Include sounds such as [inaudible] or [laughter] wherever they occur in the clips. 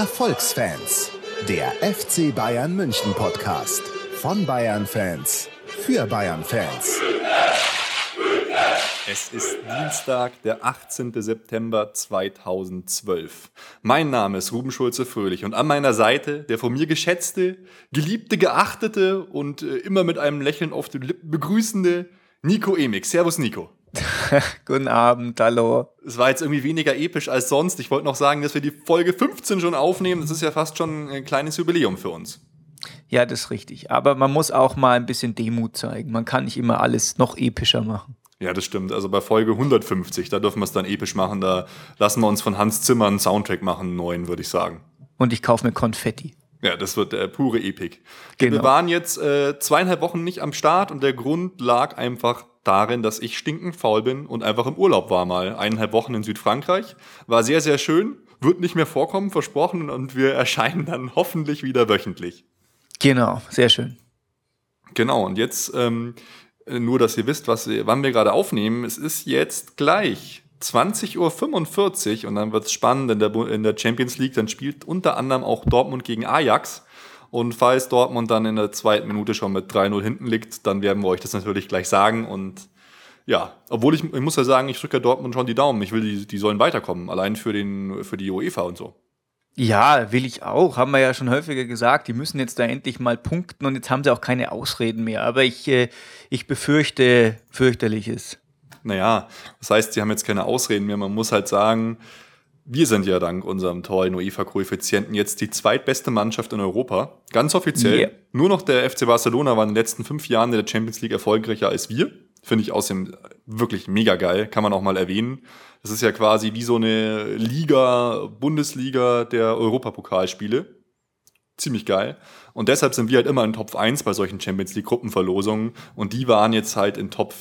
Erfolgsfans, der FC Bayern München Podcast von Bayern Fans für Bayern Fans. Es ist Dienstag, der 18. September 2012. Mein Name ist Ruben Schulze-Fröhlich und an meiner Seite der von mir geschätzte, geliebte, geachtete und äh, immer mit einem Lächeln auf den Lippen begrüßende Nico Emig. Servus, Nico. [laughs] Guten Abend, hallo. Es war jetzt irgendwie weniger episch als sonst. Ich wollte noch sagen, dass wir die Folge 15 schon aufnehmen. Das ist ja fast schon ein kleines Jubiläum für uns. Ja, das ist richtig. Aber man muss auch mal ein bisschen Demut zeigen. Man kann nicht immer alles noch epischer machen. Ja, das stimmt. Also bei Folge 150, da dürfen wir es dann episch machen. Da lassen wir uns von Hans Zimmer einen Soundtrack machen, einen neuen, würde ich sagen. Und ich kaufe mir Konfetti. Ja, das wird äh, pure Epik. Genau. Wir waren jetzt äh, zweieinhalb Wochen nicht am Start und der Grund lag einfach darin, dass ich stinkend faul bin und einfach im Urlaub war mal. Eineinhalb Wochen in Südfrankreich. War sehr, sehr schön. Wird nicht mehr vorkommen, versprochen. Und wir [laughs] erscheinen dann hoffentlich wieder wöchentlich. Genau, sehr schön. Genau, und jetzt ähm, nur, dass ihr wisst, was, wann wir gerade aufnehmen. Es ist jetzt gleich 20.45 Uhr und dann wird es spannend in der, in der Champions League. Dann spielt unter anderem auch Dortmund gegen Ajax. Und falls Dortmund dann in der zweiten Minute schon mit 3-0 hinten liegt, dann werden wir euch das natürlich gleich sagen. Und ja, obwohl ich, ich muss ja sagen, ich drücke ja Dortmund schon die Daumen. Ich will, die, die sollen weiterkommen, allein für, den, für die UEFA und so. Ja, will ich auch. Haben wir ja schon häufiger gesagt. Die müssen jetzt da endlich mal punkten und jetzt haben sie auch keine Ausreden mehr. Aber ich, äh, ich befürchte fürchterliches. Naja, das heißt, sie haben jetzt keine Ausreden mehr. Man muss halt sagen, wir sind ja dank unserem tollen UEFA-Koeffizienten jetzt die zweitbeste Mannschaft in Europa. Ganz offiziell. Yeah. Nur noch der FC Barcelona war in den letzten fünf Jahren in der Champions League erfolgreicher als wir. Finde ich außerdem wirklich mega geil. Kann man auch mal erwähnen. Das ist ja quasi wie so eine Liga, Bundesliga der Europapokalspiele. Ziemlich geil. Und deshalb sind wir halt immer in Top 1 bei solchen Champions League Gruppenverlosungen. Und die waren jetzt halt in Top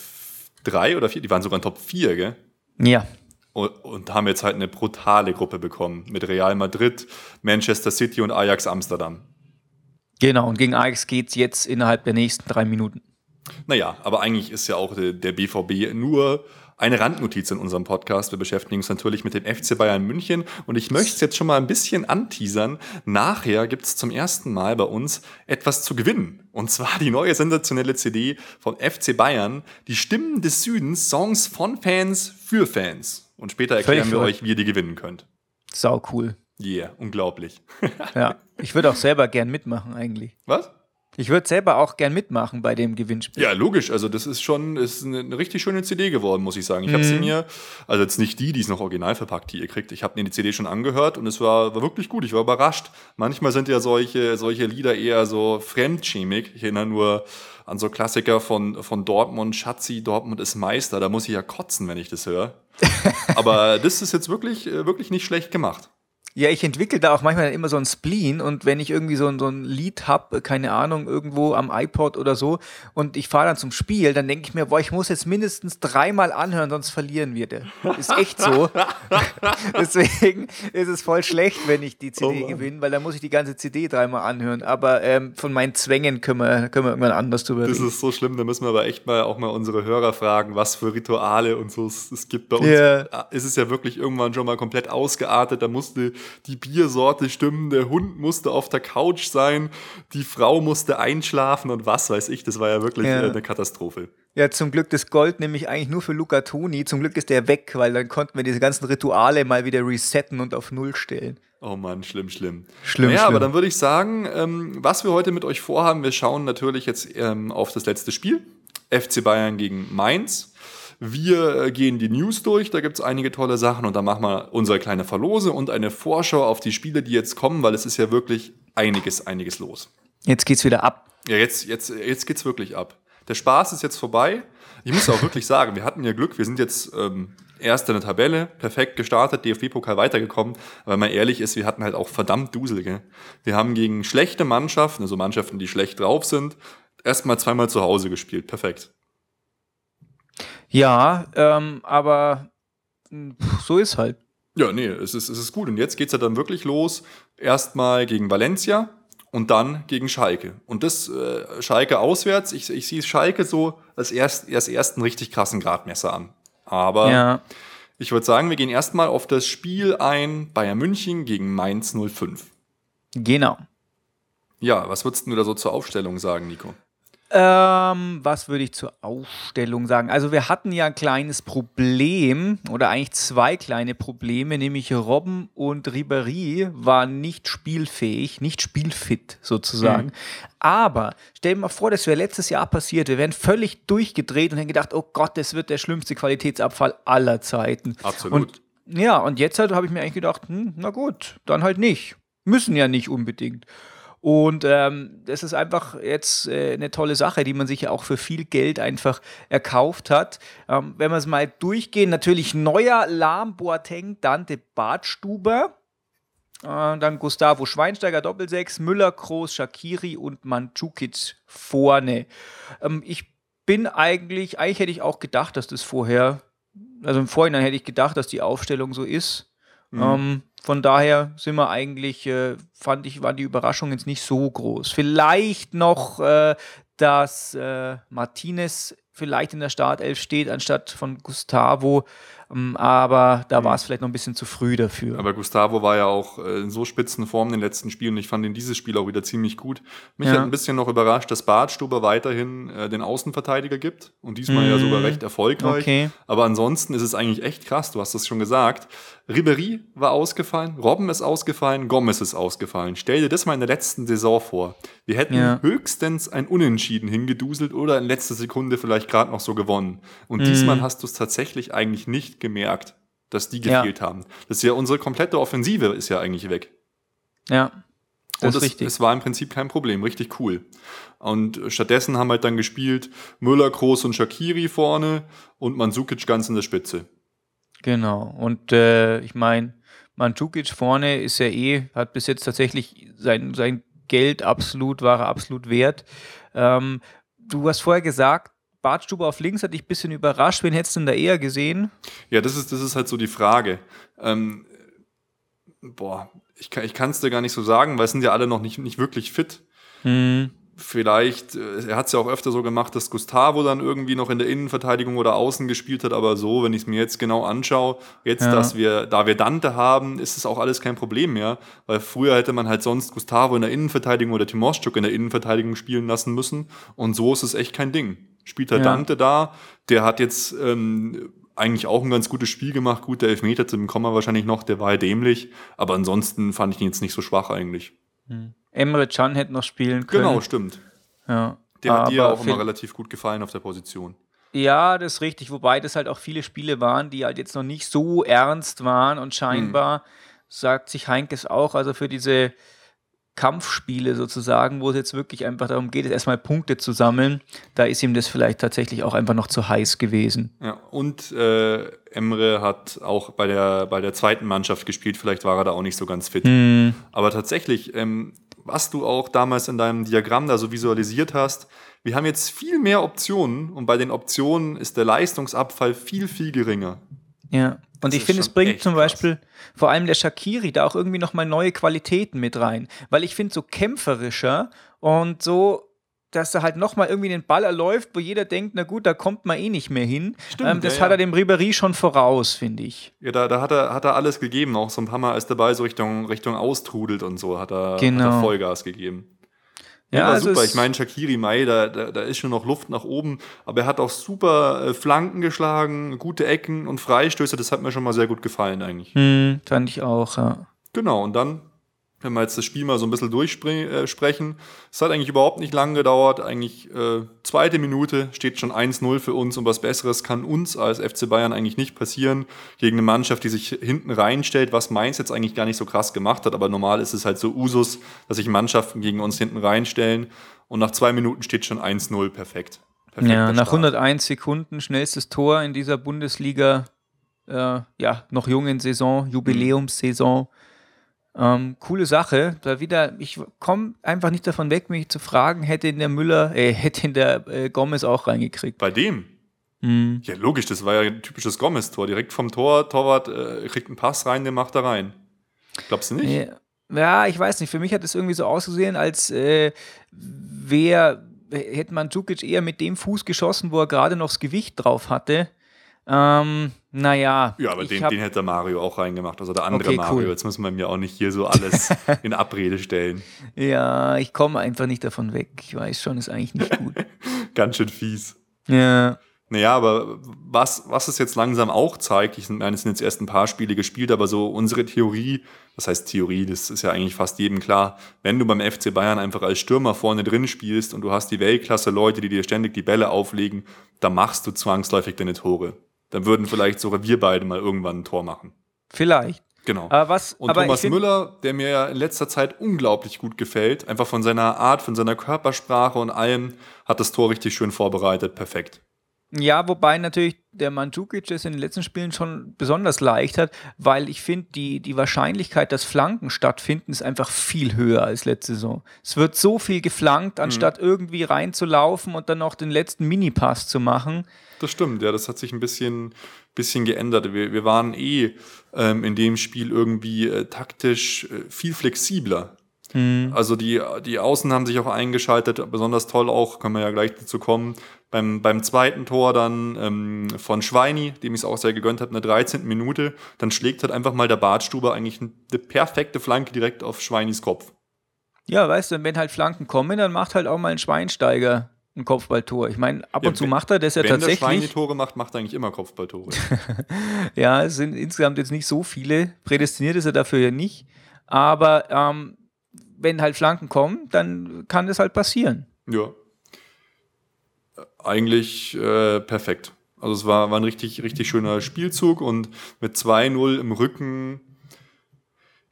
3 oder 4, die waren sogar in Top 4, gell? Ja, Und, und haben jetzt halt eine brutale Gruppe bekommen. Mit Real Madrid, Manchester City und Ajax Amsterdam. genau. Und gegen Ajax geht's jetzt innerhalb der nächsten drei Minuten. Naja, aber eigentlich ist ja auch der, der BVB nur eine Randnotiz in unserem Podcast. Wir beschäftigen uns natürlich mit dem FC Bayern München und ich möchte es jetzt schon mal ein bisschen anteasern. Nachher gibt es zum ersten Mal bei uns etwas zu gewinnen. Und zwar die neue sensationelle CD von FC Bayern, die Stimmen des Südens, Songs von Fans für Fans. Und später erklären Völlig wir euch, wie ihr die gewinnen könnt. Sau cool. Yeah, unglaublich. [laughs] Ja. Ich würde auch selber gern mitmachen eigentlich. Was? Ich würde selber auch gern mitmachen bei dem Gewinnspiel. Ja, logisch. Also das ist schon ist eine, richtig schöne CD geworden, muss ich sagen. Ich habe sie mir, also jetzt nicht die, die ist noch original verpackt, die ihr kriegt. Ich habe mir die CD schon angehört und es war, war wirklich gut. Ich war überrascht. Manchmal sind ja solche, solche Lieder eher so fremdschämig. Ich erinnere nur an so Klassiker von, von Dortmund, Schatzi, Dortmund ist Meister. Da muss ich ja kotzen, wenn ich das höre. [laughs] Aber das ist jetzt wirklich, äh, wirklich nicht schlecht gemacht. Ja, ich entwickle da auch manchmal immer so ein Spleen und wenn ich irgendwie so ein, so ein Lied habe, keine Ahnung, irgendwo am iPod oder so und ich fahre dann zum Spiel, dann denke ich mir, boah, ich muss jetzt mindestens dreimal anhören, sonst verlieren wir. der. Ist echt so. [laughs] Deswegen ist es voll schlecht, wenn ich die CD Oh gewinne, weil dann muss ich die ganze CD dreimal anhören. Aber ähm, von meinen Zwängen können wir, können wir irgendwann anders drüber Das reden. ist so schlimm, da müssen wir aber echt mal auch mal unsere Hörer fragen, was für Rituale und so es, es gibt bei uns. Ja. Ist es ja wirklich irgendwann schon mal komplett ausgeartet. Da musste die Biersorte stimmen, der Hund musste auf der Couch sein, die Frau musste einschlafen und was weiß ich. Das war ja wirklich Ja. äh, eine Katastrophe. Ja, zum Glück das Gold nämlich eigentlich nur für Luca Toni. Zum Glück ist der weg, weil dann konnten wir diese ganzen Rituale mal wieder resetten und auf Null stellen. Oh Mann, schlimm, schlimm. Schlimm, Ja, schlimm. aber dann würde ich sagen, ähm, was wir heute mit euch vorhaben, wir schauen natürlich jetzt ähm, auf das letzte Spiel. FC Bayern gegen Mainz. Wir äh, gehen die News durch, da gibt es einige tolle Sachen und dann machen wir unsere kleine Verlose und eine Vorschau auf die Spiele, die jetzt kommen, weil es ist ja wirklich einiges, einiges los. Jetzt geht's wieder ab. Ja, jetzt, jetzt, jetzt geht's wirklich ab. Der Spaß ist jetzt vorbei. Ich muss auch wirklich sagen, wir hatten ja Glück, wir sind jetzt ähm, Erster in der Tabelle, perfekt gestartet, DFB-Pokal weitergekommen. Aber wenn man ehrlich ist, wir hatten halt auch verdammt Dusel. Gell? Wir haben gegen schlechte Mannschaften, also Mannschaften, die schlecht drauf sind, erstmal zweimal zu Hause gespielt. Perfekt. Ja, ähm, aber mh, so ist halt. Ja, nee, es ist, es ist gut. Und jetzt geht's ja dann wirklich los. Erstmal gegen Valencia und dann gegen Schalke. Und das äh, Schalke auswärts, ich, ich sehe Schalke so als, erst, als ersten richtig krassen Gradmesser an. Aber Ja. Ich würde sagen, wir gehen erstmal auf das Spiel ein, Bayern München gegen Mainz 05. Genau. Ja, was würdest du da so zur Aufstellung sagen, Nico? Ähm, was würde ich zur Aufstellung sagen? Also wir hatten ja ein kleines Problem oder eigentlich zwei kleine Probleme, nämlich Robben und Ribéry waren nicht spielfähig, nicht spielfit sozusagen. Mhm. Aber stell dir mal vor, das wäre letztes Jahr passiert. Wir wären völlig durchgedreht und hätten gedacht, oh Gott, das wird der schlimmste Qualitätsabfall aller Zeiten. Absolut. Und, ja, und jetzt halt habe ich mir eigentlich gedacht, hm, na gut, dann halt nicht. Müssen ja nicht unbedingt. Und ähm, das ist einfach jetzt äh, eine tolle Sache, die man sich ja auch für viel Geld einfach erkauft hat. Ähm, wenn wir es mal durchgehen, natürlich neuer Lahm, Boateng, Dante Bartstuber. Äh, dann Gustavo Schweinsteiger, Doppelsechs, Müller, Kroos, Shakiri und Mandzukic vorne. Ähm, ich bin eigentlich, eigentlich hätte ich auch gedacht, dass das vorher, also im Vorhinein hätte ich gedacht, dass die Aufstellung so ist. Mhm. Ähm, von daher sind wir eigentlich, äh, fand ich, war die Überraschung jetzt nicht so groß. Vielleicht noch, äh, dass äh, Martinez vielleicht in der Startelf steht, anstatt von Gustavo. Ähm, aber da war es vielleicht noch ein bisschen zu früh dafür. Aber Gustavo war ja auch äh, in so spitzen Form in den letzten Spielen und ich fand ihn dieses Spiel auch wieder ziemlich gut. Mich ja. hat ein bisschen noch überrascht, dass Bartstuber weiterhin äh, den Außenverteidiger gibt und diesmal mhm. ja sogar recht erfolgreich. Okay. Aber ansonsten ist es eigentlich echt krass, du hast es schon gesagt. Ribery war ausgefallen, Robben ist ausgefallen, Gomez ist ausgefallen. Stell dir das mal in der letzten Saison vor. Wir hätten ja. höchstens ein Unentschieden hingeduselt oder in letzter Sekunde vielleicht gerade noch so gewonnen. Und mhm. diesmal hast du es tatsächlich eigentlich nicht gemerkt, dass die gefehlt ja. haben. Das ist ja unsere komplette Offensive ist ja eigentlich weg. Ja. Das und es, es, war im Prinzip kein Problem, richtig cool. Und stattdessen haben halt dann gespielt Müller, Groß und Shakiri vorne und Mansukic ganz in der Spitze. Genau. Und äh, ich meine, Mandzukic vorne ist ja eh, hat bis jetzt tatsächlich sein, sein Geld absolut, war er absolut wert. Ähm, du hast vorher gesagt, Bartstube auf links hat dich ein bisschen überrascht. Wen hättest du denn da eher gesehen? Ja, das ist, das ist halt so die Frage. Ähm, boah, ich, kann es dir gar nicht so sagen, weil es sind ja alle noch nicht, nicht wirklich fit. Mhm vielleicht, äh, er hat es ja auch öfter so gemacht, dass Gustavo dann irgendwie noch in der Innenverteidigung oder außen gespielt hat, aber so, wenn ich es mir jetzt genau anschaue, jetzt, ja. dass wir, da wir Dante haben, ist es auch alles kein Problem mehr, weil früher hätte man halt sonst Gustavo in der Innenverteidigung oder Timoschuk in der Innenverteidigung spielen lassen müssen und so ist es echt kein Ding. Spielt halt ja. Dante da, der hat jetzt ähm, eigentlich auch ein ganz gutes Spiel gemacht, gut, der Elfmeter zum Komma wahrscheinlich noch, der war ja dämlich, aber ansonsten fand ich ihn jetzt nicht so schwach eigentlich. Hm. Emre Can hätte noch spielen können. Genau, stimmt. Ja. Der hat dir auch immer relativ gut gefallen auf der Position. Ja, das ist richtig. Wobei das halt auch viele Spiele waren, die halt jetzt noch nicht so ernst waren und scheinbar, hm. sagt sich Heinkes auch, also für diese Kampfspiele sozusagen, wo es jetzt wirklich einfach darum geht, erstmal Punkte zu sammeln, da ist ihm das vielleicht tatsächlich auch einfach noch zu heiß gewesen. Ja, und äh, Emre hat auch bei der, bei der zweiten Mannschaft gespielt, vielleicht war er da auch nicht so ganz fit. Hm. Aber tatsächlich, ähm, was du auch damals in deinem Diagramm da so visualisiert hast, wir haben jetzt viel mehr Optionen und bei den Optionen ist der Leistungsabfall viel, viel geringer. Ja, und das ich finde, es bringt zum Beispiel krass. vor allem der Shakiri da auch irgendwie nochmal neue Qualitäten mit rein, weil ich finde so kämpferischer und so dass er halt nochmal irgendwie den Ball erläuft, wo jeder denkt, na gut, da kommt man eh nicht mehr hin. Stimmt, ähm, das ja, hat er dem Ribéry schon voraus, finde ich. Ja, da, da hat, er, hat er alles gegeben, auch so ein paar Mal als dabei so Richtung, Richtung austrudelt und so, hat er, genau. hat er Vollgas gegeben. Ja, also super. Ich meine, Shakiri Mai, da, da, da, ist schon noch Luft nach oben, aber er hat auch super äh, Flanken geschlagen, gute Ecken und Freistöße, das hat mir schon mal sehr gut gefallen eigentlich. Hm, fand ich auch, ja. Genau, und dann wenn wir jetzt das Spiel mal so ein bisschen durchsprechen, es hat eigentlich überhaupt nicht lange gedauert. Eigentlich äh, zweite Minute steht schon 1-0 für uns und was Besseres kann uns als FC Bayern eigentlich nicht passieren gegen eine Mannschaft, die sich hinten reinstellt, was Mainz jetzt eigentlich gar nicht so krass gemacht hat. Aber normal ist es halt so Usus, dass sich Mannschaften gegen uns hinten reinstellen und nach zwei Minuten steht schon 1-0 perfekt. Ja, nach 101 Sekunden schnellstes Tor in dieser Bundesliga, äh, ja, noch jungen Saison, Jubiläumssaison. Ähm, coole Sache. Da wieder, ich komme einfach nicht davon weg, mich zu fragen, hätte in der Müller, äh, [laughs] hätte in der äh, Gomez auch reingekriegt. Bei dem? Mhm. Ja, logisch, das war ja ein typisches Gomez-Tor. Direkt vom Tor, Torwart äh, kriegt einen Pass rein, den macht er rein. Glaubst du nicht? Ja, ja ich weiß nicht. Für mich hat es irgendwie so ausgesehen, als äh, wäre, hätte man Djukic eher mit dem Fuß geschossen, wo er gerade noch das Gewicht drauf hatte. Ähm, Naja. Ja, aber den, den hätte Mario auch reingemacht, also der andere Okay, Mario. cool. Jetzt müssen wir mir auch nicht hier so alles [laughs] in Abrede stellen. Ja, ich komme einfach nicht davon weg. Ich weiß schon, ist eigentlich nicht gut. [laughs] Ganz schön fies. ja. Naja, aber was, was es jetzt langsam auch zeigt, ich meine, es sind jetzt erst ein paar Spiele gespielt, aber so unsere Theorie, das heißt Theorie, das ist ja eigentlich fast jedem klar, wenn du beim FC Bayern einfach als Stürmer vorne drin spielst und du hast die Weltklasse-Leute, die dir ständig die Bälle auflegen, dann machst du zwangsläufig deine Tore. Dann würden vielleicht sogar wir beide mal irgendwann ein Tor machen. Vielleicht. Genau. Aber was. Und aber Thomas Müller, der mir ja in letzter Zeit unglaublich gut gefällt, einfach von seiner Art, von seiner Körpersprache und allem, hat das Tor richtig schön vorbereitet. Perfekt. Ja, wobei natürlich der Mandzukic es in den letzten Spielen schon besonders leicht hat, weil ich finde, die, die Wahrscheinlichkeit, dass Flanken stattfinden, ist einfach viel höher als letzte Saison. Es wird so viel geflankt, anstatt irgendwie reinzulaufen und dann noch den letzten Minipass zu machen. Das stimmt, ja, das hat sich ein bisschen, bisschen geändert. Wir, wir waren eh ähm, in dem Spiel irgendwie äh, taktisch äh, viel flexibler. Also die, die Außen haben sich auch eingeschaltet, besonders toll auch, können wir ja gleich dazu kommen. Beim, beim zweiten Tor dann ähm, von Schweini, dem ich es auch sehr gegönnt habe, in der 13. Minute, dann schlägt halt einfach mal der Bartstuber eigentlich eine perfekte Flanke direkt auf Schweinis Kopf. Ja, weißt du, wenn halt Flanken kommen, dann macht halt auch mal ein Schweinsteiger ein Kopfballtor. Ich meine, ab Ja, und zu wenn- macht er das ja Wenn der Schweini tatsächlich. Tore macht, macht er eigentlich immer Kopfballtore. [laughs] Ja, es sind insgesamt jetzt nicht so viele. Prädestiniert ist er dafür ja nicht. Aber ähm, wenn halt Flanken kommen, dann kann das halt passieren. Ja. Eigentlich äh, perfekt. Also es war, war ein richtig, richtig schöner Spielzug und mit 2-0 im Rücken,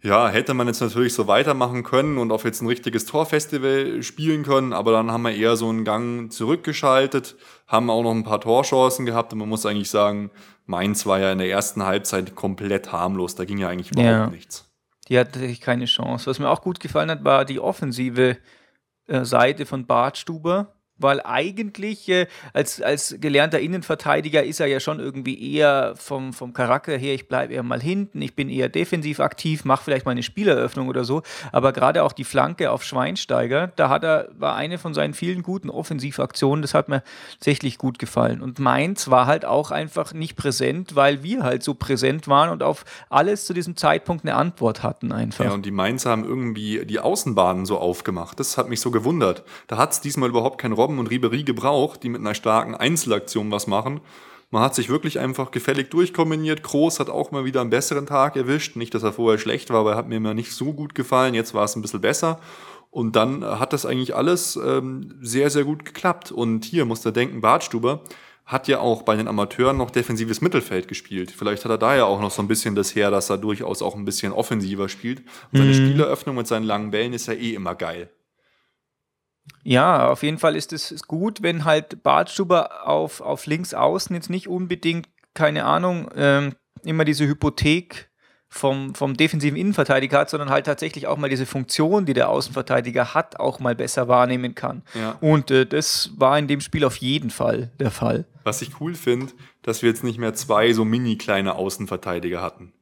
ja, hätte man jetzt natürlich so weitermachen können und auf jetzt ein richtiges Torfestival spielen können, aber dann haben wir eher so einen Gang zurückgeschaltet, haben auch noch ein paar Torchancen gehabt und man muss eigentlich sagen, Mainz war ja in der ersten Halbzeit komplett harmlos, da ging ja eigentlich überhaupt Ja. nichts. Die hat tatsächlich keine Chance. Was mir auch gut gefallen hat, war die offensive äh, Seite von Bartstuber. Weil eigentlich äh, als, als gelernter Innenverteidiger ist er ja schon irgendwie eher vom, vom Charakter her, ich bleibe eher mal hinten, ich bin eher defensiv aktiv, mache vielleicht mal eine Spieleröffnung oder so. Aber gerade auch die Flanke auf Schweinsteiger, da hat er, war eine von seinen vielen guten Offensivaktionen, das hat mir tatsächlich gut gefallen. Und Mainz war halt auch einfach nicht präsent, weil wir halt so präsent waren und auf alles zu diesem Zeitpunkt eine Antwort hatten einfach. Ja, und die Mainzer haben irgendwie die Außenbahnen so aufgemacht. Das hat mich so gewundert. Da hat es diesmal überhaupt kein Robben und Ribery gebraucht, die mit einer starken Einzelaktion was machen. Man hat sich wirklich einfach gefällig durchkombiniert. Groß hat auch mal wieder einen besseren Tag erwischt. Nicht, dass er vorher schlecht war, aber er hat mir immer nicht so gut gefallen. Jetzt war es ein bisschen besser. Und dann hat das eigentlich alles ähm, sehr, sehr gut geklappt. Und hier musst du denken, Bartstuber hat ja auch bei den Amateuren noch defensives Mittelfeld gespielt. Vielleicht hat er da ja auch noch so ein bisschen das her, dass er durchaus auch ein bisschen offensiver spielt. Und seine Spieleröffnung mit seinen langen Bällen ist ja eh immer geil. Ja, auf jeden Fall ist es gut, wenn halt Bartstuber auf, auf links außen jetzt nicht unbedingt, keine Ahnung, ähm, immer diese Hypothek vom, vom defensiven Innenverteidiger hat, sondern halt tatsächlich auch mal diese Funktion, die der Außenverteidiger hat, auch mal besser wahrnehmen kann. Ja. Und äh, das war in dem Spiel auf jeden Fall der Fall. Was ich cool finde, dass wir jetzt nicht mehr zwei so mini kleine Außenverteidiger hatten.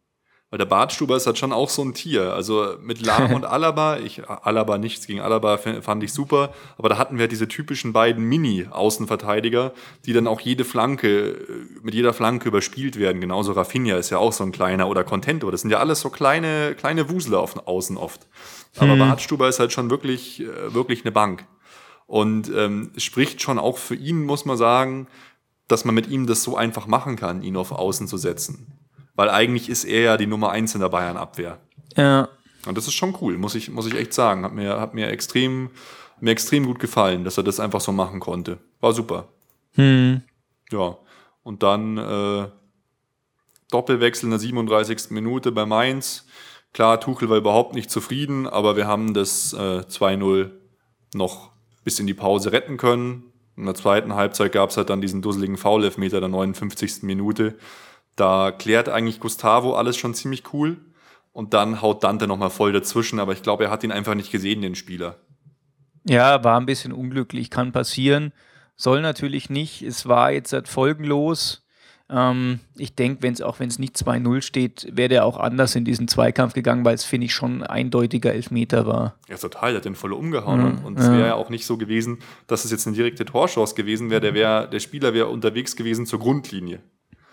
Weil der Bartstuber ist halt schon auch so ein Tier. Also mit Lahm und [laughs] Alaba, ich, Alaba nichts gegen Alaba fand ich super, aber da hatten wir diese typischen beiden Mini-Außenverteidiger, die dann auch jede Flanke, äh, mit jeder Flanke überspielt werden. Genauso Rafinha ist ja auch so ein kleiner oder Contento. Das sind ja alles so kleine, kleine Wusler auf Außen oft. Aber Bartstuber ist halt schon wirklich, äh, wirklich eine Bank. Und ähm, es spricht schon auch für ihn, muss man sagen, dass man mit ihm das so einfach machen kann, ihn auf Außen zu setzen. Weil eigentlich ist er ja die Nummer eins in der Bayern-Abwehr. Ja. Und das ist schon cool, muss ich, muss ich echt sagen. Hat mir, hat mir extrem, mir extrem gut gefallen, dass er das einfach so machen konnte. War super. Hm. Ja. Und dann äh, Doppelwechsel in der 37. Minute bei Mainz. Klar, Tuchel war überhaupt nicht zufrieden, aber wir haben das äh, 2-0 noch bis in die Pause retten können. In der zweiten Halbzeit gab es halt dann diesen dusseligen Foul-Elfmeter der 59. Minute. Da klärt eigentlich Gustavo alles schon ziemlich cool. Und dann haut Dante nochmal voll dazwischen, aber ich glaube, er hat ihn einfach nicht gesehen, den Spieler. Ja, war ein bisschen unglücklich, kann passieren. Soll natürlich nicht. Es war jetzt halt folgenlos. Ähm, ich denke, wenn es auch wenn es nicht 2-0 steht, wäre der auch anders in diesen Zweikampf gegangen, weil es, finde ich, schon ein eindeutiger Elfmeter war. Ja, total, der hat den voll umgehauen. Ja, und es ja. wäre ja auch nicht so gewesen, dass es jetzt eine direkte Torchance gewesen wäre. Der, wär, der Spieler wäre unterwegs gewesen zur Grundlinie.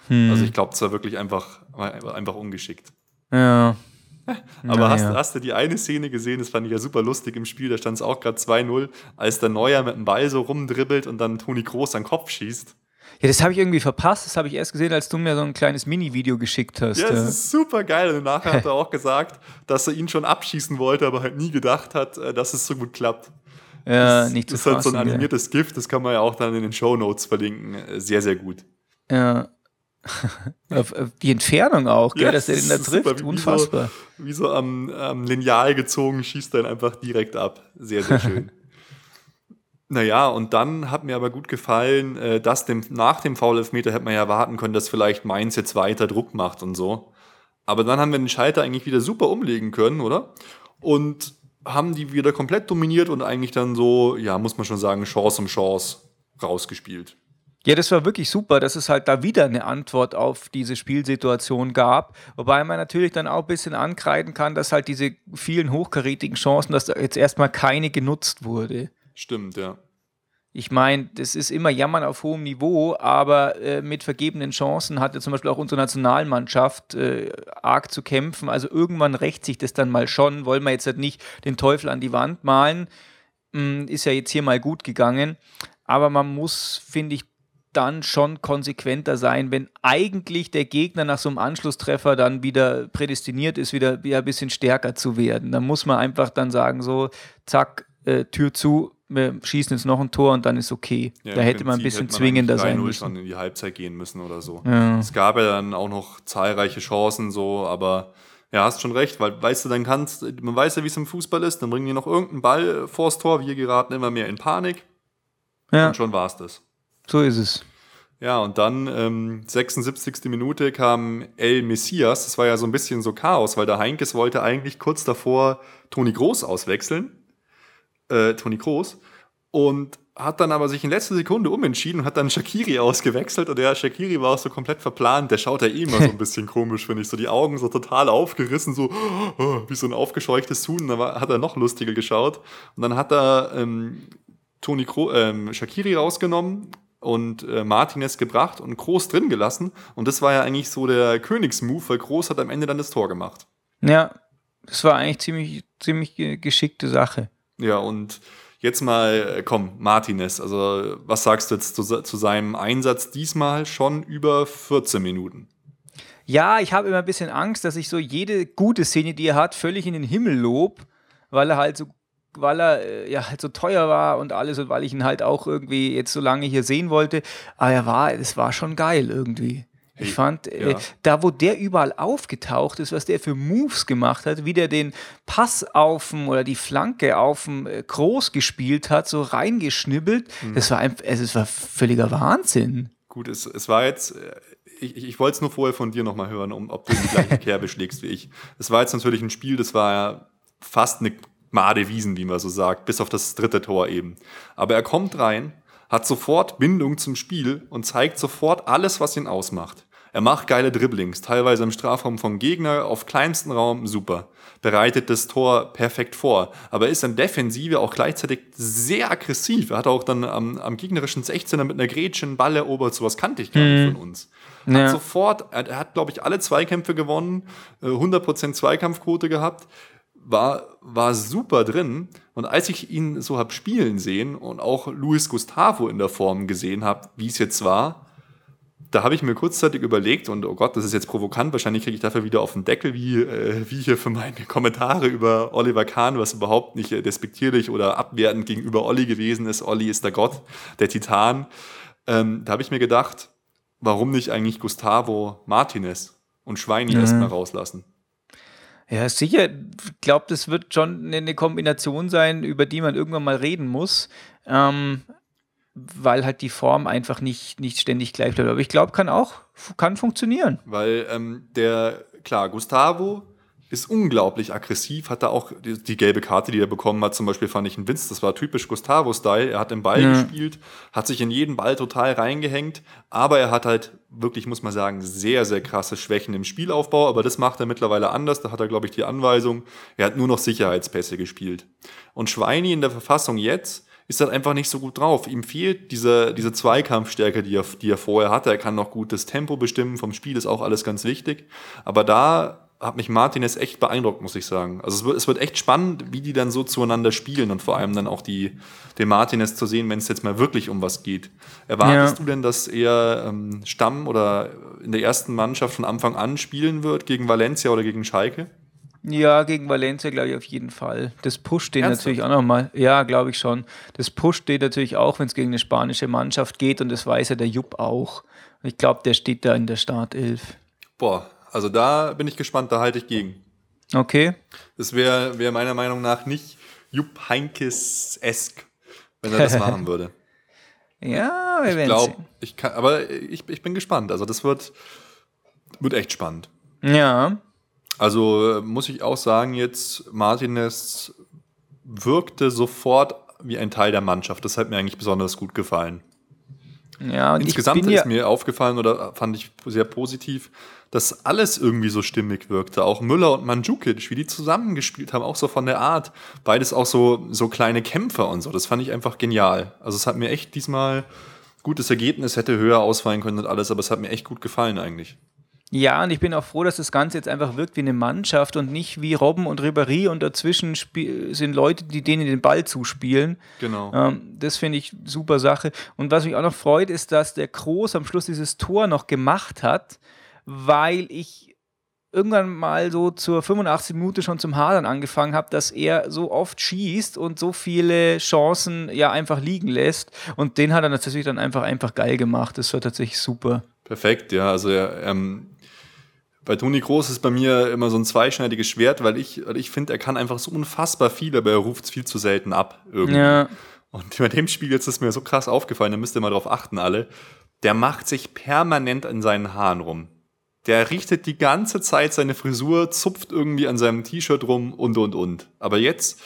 Hm. Also ich glaube, es war wirklich einfach, einfach ungeschickt. Ja. [laughs] Aber hast, hast, du die eine Szene gesehen, das fand ich ja super lustig im Spiel, da stand es auch gerade 2-0, als der Neuer mit dem Ball so rumdribbelt und dann Toni Groß an den Kopf schießt. Ja, das habe ich irgendwie verpasst. Das habe ich erst gesehen, als du mir so ein kleines Mini-Video geschickt hast. Ja, das ist super geil. Und nachher hat er [laughs] auch gesagt, dass er ihn schon abschießen wollte, aber halt nie gedacht hat, äh, dass es so gut klappt. Ja, das, nicht zu Das ist halt so ein animiertes ja. GIF, das kann man ja auch dann in den Show Notes verlinken. Äh, sehr, sehr gut. Ja. Die Entfernung auch, gell, ja, dass er den da trifft. Super, wie Unfassbar. So, wie so am, am Lineal gezogen, schießt er einfach direkt ab. Sehr, sehr schön. [laughs] Naja, und dann hat mir aber gut gefallen, äh, dass dem, nach dem Foul-Elfmeter hätte man ja erwarten können, dass vielleicht Mainz jetzt weiter Druck macht und so. Aber dann haben wir den Schalter eigentlich wieder super umlegen können, oder? Und haben die wieder komplett dominiert und eigentlich dann so, ja, muss man schon sagen, Chance um Chance rausgespielt. Ja, das war wirklich super, dass es halt da wieder eine Antwort auf diese Spielsituation gab. Wobei man natürlich dann auch ein bisschen ankreiden kann, dass halt diese vielen hochkarätigen Chancen, dass da jetzt erstmal keine genutzt wurde. Stimmt, ja. Ich meine, das ist immer Jammern auf hohem Niveau, aber äh, mit vergebenen Chancen hatte zum Beispiel auch unsere Nationalmannschaft äh, arg zu kämpfen. Also irgendwann rächt sich das dann mal schon. Wollen wir jetzt halt nicht den Teufel an die Wand malen. Hm, ist ja jetzt hier mal gut gegangen. Aber man muss, finde ich, dann schon konsequenter sein, wenn eigentlich der Gegner nach so einem Anschlusstreffer dann wieder prädestiniert ist, wieder, wieder ein bisschen stärker zu werden. Dann muss man einfach dann sagen, so, zack, äh, Tür zu, wir schießen jetzt noch ein Tor und dann ist okay. Ja, da hätte man ein bisschen zwingender sein müssen. schon in die Halbzeit gehen müssen oder so. Ja. Es gab ja dann auch noch zahlreiche Chancen so, aber ja, hast schon recht, weil weißt du, dann kannst, man weiß ja, wie es im Fußball ist, dann bringen die noch irgendeinen Ball vors Tor, wir geraten immer mehr in Panik. Ja. Und schon war es das. So ist es. Ja, und dann ähm, 76. Minute kam El Messias. Das war ja so ein bisschen so Chaos, weil der Heinkes wollte eigentlich kurz davor Toni Groß auswechseln äh, Toni Kroos. Und hat dann aber sich in letzter Sekunde umentschieden und hat dann Shakiri ausgewechselt. Und der Shakiri war auch so komplett verplant. Der schaut ja eh immer so ein [laughs] bisschen komisch, finde ich. So die Augen so total aufgerissen, so oh, wie so ein aufgescheuchtes Huhn. Da hat er noch lustiger geschaut. Und dann hat er ähm, Toni Kro ähm, Shakiri rausgenommen und äh, Martinez gebracht und Groß drin gelassen. Und das war ja eigentlich so der Königsmove, weil Groß hat am Ende dann das Tor gemacht. Ja, das war eigentlich ziemlich, ziemlich geschickte Sache. Ja, und jetzt mal, äh, komm, Martinez, also was sagst du jetzt zu, zu seinem Einsatz diesmal schon über 14 Minuten? Ja, ich habe immer ein bisschen Angst, dass ich so jede gute Szene, die er hat, völlig in den Himmel lob, weil er halt so weil er äh, ja halt so teuer war und alles und weil ich ihn halt auch irgendwie jetzt so lange hier sehen wollte. Aber er war, es war schon geil irgendwie. Ich fand, äh, ja. äh, da wo der überall aufgetaucht ist, was der für Moves gemacht hat, wie der den Pass auf dem oder die Flanke auf dem äh, Groß gespielt hat, so reingeschnibbelt, mhm. das war einfach, es war völliger Wahnsinn. Gut, es, es war jetzt, äh, ich, ich wollte es nur vorher von dir nochmal hören, um, ob du die gleiche [laughs] Kerbe schlägst wie ich. Es war jetzt natürlich ein Spiel, das war ja fast eine Made Wiesen, wie man so sagt, bis auf das dritte Tor eben. Aber er kommt rein, hat sofort Bindung zum Spiel und zeigt sofort alles, was ihn ausmacht. Er macht geile Dribblings, teilweise im Strafraum vom Gegner, auf kleinsten Raum, super. Bereitet das Tor perfekt vor. Aber ist in Defensive auch gleichzeitig sehr aggressiv. Er hat auch dann am, am gegnerischen 16er mit einer Grätsche einen Ball erobert. Sowas kannte ich gar nicht mhm. von uns. Hat ja. sofort, er, er hat, glaube ich, alle Zweikämpfe gewonnen, 100% äh, Zweikampfquote gehabt war, war super drin. Und als ich ihn so hab spielen sehen und auch Luis Gustavo in der Form gesehen habe, wie es jetzt war, da habe ich mir kurzzeitig überlegt, und oh Gott, das ist jetzt provokant, wahrscheinlich kriege ich dafür wieder auf den Deckel, wie, äh, wie hier für meine Kommentare über Oliver Kahn, was überhaupt nicht äh, despektierlich oder abwertend gegenüber Olli gewesen ist. Olli ist der Gott, der Titan. Ähm, da habe ich mir gedacht, warum nicht eigentlich Gustavo Martinez und Schweini mhm. erstmal rauslassen? Ja, sicher. Ich glaube, das wird schon eine Kombination sein, über die man irgendwann mal reden muss. Ähm, weil halt die Form einfach nicht, nicht ständig gleich bleibt. Aber ich glaube, kann auch, kann funktionieren. Weil ähm, der, klar, Gustavo ist unglaublich aggressiv, hat da auch die, die, gelbe Karte, die er bekommen hat, zum Beispiel fand ich ein Winz, das war typisch Gustavo-Style. Er hat den Ball ja. gespielt, hat sich in jeden Ball total reingehängt, aber er hat halt wirklich, muss man sagen, sehr, sehr krasse Schwächen im Spielaufbau, aber das macht er mittlerweile anders, da hat er, glaube ich, die Anweisung, er hat nur noch Sicherheitspässe gespielt. Und Schweini in der Verfassung jetzt ist halt einfach nicht so gut drauf. Ihm fehlt diese, diese Zweikampfstärke, die er, die er vorher hatte. Er kann noch gut das Tempo bestimmen vom Spiel, ist auch alles ganz wichtig. Aber da hat mich Martinez echt beeindruckt, muss ich sagen. Also es wird, es wird echt spannend, wie die dann so zueinander spielen und vor allem dann auch die, den Martinez zu sehen, wenn es jetzt mal wirklich um was geht. Erwartest ja. du denn, dass er ähm, Stamm oder in der ersten Mannschaft von Anfang an spielen wird gegen Valencia oder gegen Schalke? Ja, gegen Valencia glaube ich auf jeden Fall. Das pusht den Ernsthaft? natürlich auch nochmal. Ja, glaube ich schon. Das pusht den natürlich auch, wenn es gegen eine spanische Mannschaft geht und das weiß ja der Jupp auch. Ich glaube, der steht da in der Startelf. Boah, also da bin ich gespannt, da halte ich gegen. Okay. Das wäre wär meiner Meinung nach nicht Jupp Heinkes-esk, wenn er das [laughs] machen würde. Ja, wir werden glaub, sehen. Ich kann, aber ich, ich bin gespannt. Also das wird, wird echt spannend. Ja. Also muss ich auch sagen, jetzt Martinez wirkte sofort wie ein Teil der Mannschaft. Das hat mir eigentlich besonders gut gefallen. Ja, Insgesamt ist mir aufgefallen oder fand ich sehr positiv, dass alles irgendwie so stimmig wirkte. Auch Müller und Mandzukic, wie die zusammengespielt haben, auch so von der Art. Beides auch so, so kleine Kämpfer und so. Das fand ich einfach genial. Also es hat mir echt diesmal gutes Ergebnis, hätte höher ausfallen können und alles, aber es hat mir echt gut gefallen eigentlich. Ja, und ich bin auch froh, dass das Ganze jetzt einfach wirkt wie eine Mannschaft und nicht wie Robben und Ribéry und dazwischen sind Leute, die denen den Ball zuspielen. Genau. Ähm, das finde ich super Sache. Und was mich auch noch freut, ist, dass der Kroos am Schluss dieses Tor noch gemacht hat, weil ich irgendwann mal so zur 85 Minute schon zum Hadern angefangen habe, dass er so oft schießt und so viele Chancen ja einfach liegen lässt. Und den hat er natürlich dann einfach, einfach geil gemacht. Das war tatsächlich super. Perfekt, ja. Also er, ähm, bei Toni Groß ist bei mir immer so ein zweischneidiges Schwert, weil ich, weil ich finde, er kann einfach so unfassbar viel, aber er ruft es viel zu selten ab. Irgendwie. Ja. Und bei dem Spiel jetzt ist mir so krass aufgefallen, da müsst ihr mal drauf achten, alle. Der macht sich permanent an seinen Haaren rum. Der richtet die ganze Zeit seine Frisur, zupft irgendwie an seinem T-Shirt rum und und und. Aber jetzt,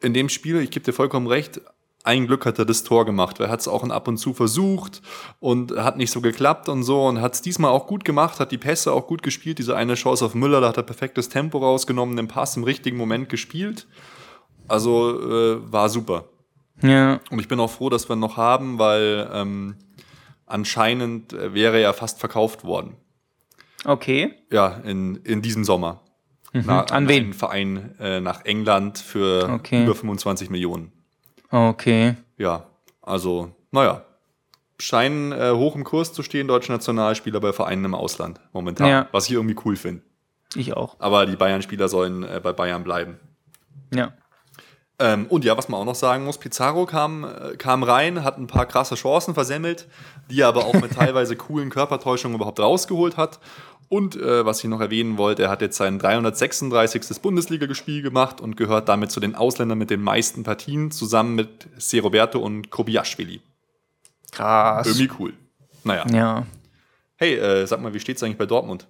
in dem Spiel, ich gebe dir vollkommen recht, ein Glück hat er das Tor gemacht. Er hat es auch ab und zu versucht und hat nicht so geklappt und so und hat es diesmal auch gut gemacht, hat die Pässe auch gut gespielt. Diese eine Chance auf Müller, da hat er perfektes Tempo rausgenommen, den Pass im richtigen Moment gespielt. Also äh, war super. Ja. Und ich bin auch froh, dass wir ihn noch haben, weil ähm, anscheinend wäre er fast verkauft worden. Okay. Ja, in, in diesem Sommer. Mhm. Na, an wen? Verein äh, nach England für okay. über 25 Millionen. Okay. Ja, also, naja. Scheinen äh, hoch im Kurs zu stehen, deutsche Nationalspieler bei Vereinen im Ausland momentan. Ja. Was ich irgendwie cool finde. Ich auch. Aber die Bayern-Spieler sollen äh, bei Bayern bleiben. Ja. Ähm, und ja, was man auch noch sagen muss, Pizarro kam, äh, kam rein, hat ein paar krasse Chancen versemmelt, die er aber auch mit [laughs] teilweise coolen Körpertäuschungen überhaupt rausgeholt hat. Und äh, was ich noch erwähnen wollte, er hat jetzt sein 336. Bundesligaspiel gemacht und gehört damit zu den Ausländern mit den meisten Partien, zusammen mit C. Roberto und Kobiaschwili. Krass. Irgendwie cool. Naja. Ja. Hey, äh, sag mal, wie steht es eigentlich bei Dortmund?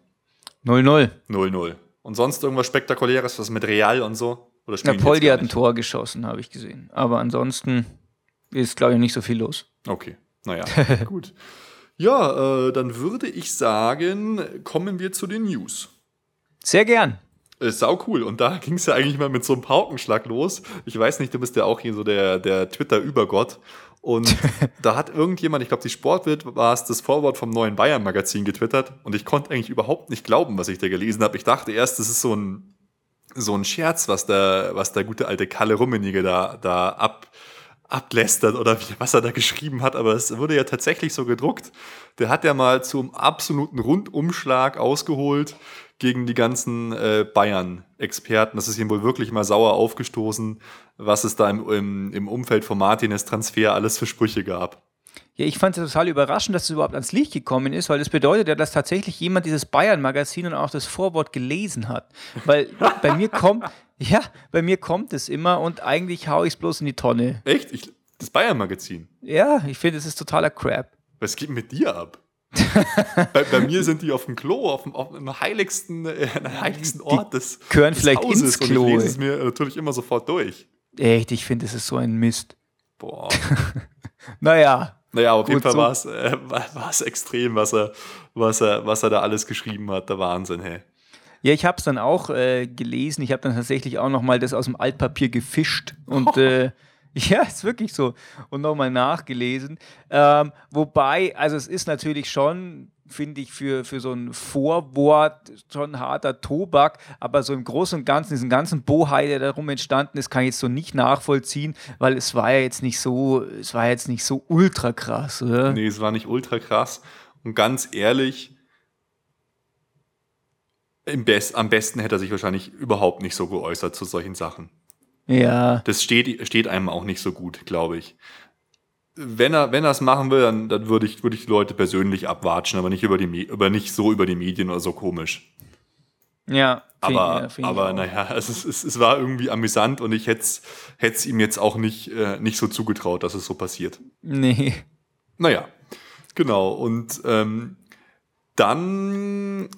0-0. 0-0. Und sonst irgendwas Spektakuläres, was mit Real und so? Oder ja, Poldi hat ein Tor geschossen, habe ich gesehen. Aber ansonsten ist, glaube ich, nicht so viel los. Okay, naja, [laughs] gut. Ja, äh, dann würde ich sagen, kommen wir zu den News. Sehr gern. Ist sau cool. Und da [laughs] ging es ja eigentlich mal mit so einem Paukenschlag los. Ich weiß nicht, du bist ja auch hier so der, der Twitter-Übergott. Und [laughs] da hat irgendjemand, ich glaube, die Sportwirt war es, das Vorwort vom neuen Bayern-Magazin getwittert. Und ich konnte eigentlich überhaupt nicht glauben, was ich da gelesen habe. Ich dachte erst, das ist so ein, so ein Scherz, was der, was der gute alte Kalle Rummenigge da, da ab, ablästert oder was er da geschrieben hat, aber es wurde ja tatsächlich so gedruckt. Der hat ja mal zum absoluten Rundumschlag ausgeholt gegen die ganzen äh, Bayern-Experten. Das ist ihm wohl wirklich mal sauer aufgestoßen, was es da im, im, im Umfeld von Martinez Transfer alles für Sprüche gab. Ja, ich fand es total überraschend, dass es überhaupt ans Licht gekommen ist, weil das bedeutet ja, dass tatsächlich jemand dieses Bayern-Magazin und auch das Vorwort gelesen hat. Weil [laughs] bei mir kommt, ja, bei mir kommt es immer und eigentlich haue ich es bloß in die Tonne. Echt? Ich, das Bayern-Magazin? Ja, ich finde, es ist totaler Crap. Was geht mit dir ab? [laughs] bei, bei, mir sind die auf dem Klo, auf dem, auf dem heiligsten, äh, heiligsten Ort die des, gehören des vielleicht Hauses ins Klo. Und ich lese es mir natürlich immer sofort durch. Echt, ich finde, es ist so ein Mist. Boah. [laughs] naja, naja, auf jeden Fall so. war es äh, extrem, was er, was, er, was er da alles geschrieben hat. Der Wahnsinn, hey. Ja, ich habe es dann auch äh, gelesen. Ich habe dann tatsächlich auch noch mal das aus dem Altpapier gefischt und [laughs] äh, Ja, ist wirklich so. Und nochmal nachgelesen. Ähm, wobei, also es ist natürlich schon, finde ich, für, für so ein Vorwort schon harter Tobak, aber so im Großen und Ganzen, diesen ganzen Bohai, der darum entstanden ist, kann ich jetzt so nicht nachvollziehen, weil es war ja jetzt nicht so, es war jetzt nicht so ultra krass, oder? Nee, es war nicht ultra krass. Und ganz ehrlich, Best, am besten hätte er sich wahrscheinlich überhaupt nicht so geäußert zu solchen Sachen. Ja. Das steht, steht einem auch nicht so gut, glaube ich. Wenn er, wenn er es machen will, dann, dann würde ich, würde ich die Leute persönlich abwatschen, aber nicht über die, aber nicht so über die Medien oder so komisch. Ja. Aber, ich aber auch. naja, es, es, es war irgendwie amüsant und ich hätte es ihm jetzt auch nicht, äh, nicht so zugetraut, dass es so passiert. Nee. Naja, genau. Und ähm, dann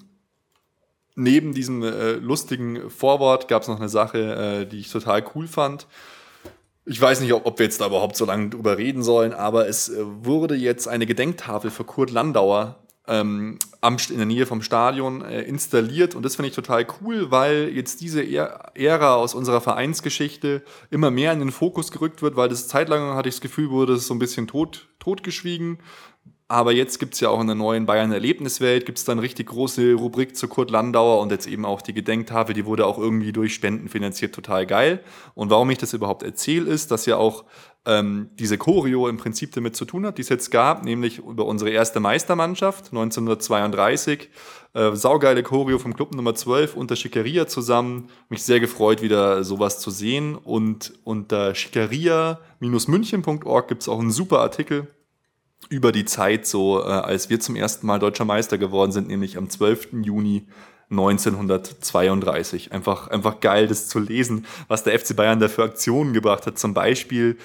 neben diesem äh, lustigen Vorwort gab es noch eine Sache, äh, die ich total cool fand. Ich weiß nicht, ob, wir jetzt da überhaupt so lange drüber reden sollen, aber es äh, wurde jetzt eine Gedenktafel für Kurt Landauer ähm, in der Nähe vom Stadion äh, installiert und das finde ich total cool, weil jetzt diese Ä- Ära aus unserer Vereinsgeschichte immer mehr in den Fokus gerückt wird, weil das zeitlang hatte ich das Gefühl, wurde es so ein bisschen tot, totgeschwiegen. Aber jetzt gibt es ja auch in der neuen Bayern-Erlebniswelt, gibt es dann richtig große Rubrik zu Kurt Landauer und jetzt eben auch die Gedenktafel, die wurde auch irgendwie durch Spenden finanziert, total geil. Und warum ich das überhaupt erzähle, ist, dass ja auch ähm, diese Choreo im Prinzip damit zu tun hat, die es jetzt gab, nämlich über unsere erste Meistermannschaft 1932. Äh, saugeile Choreo vom Club Nummer 12 unter Schickeria zusammen. Mich sehr gefreut, wieder sowas zu sehen. Und unter schickeria-münchen.org gibt es auch einen super Artikel über die Zeit, so äh, als wir zum ersten Mal deutscher Meister geworden sind, nämlich am 12. Juni 1932. Einfach, einfach geil, das zu lesen, was der FC Bayern da für Aktionen gebracht hat. Zum Beispiel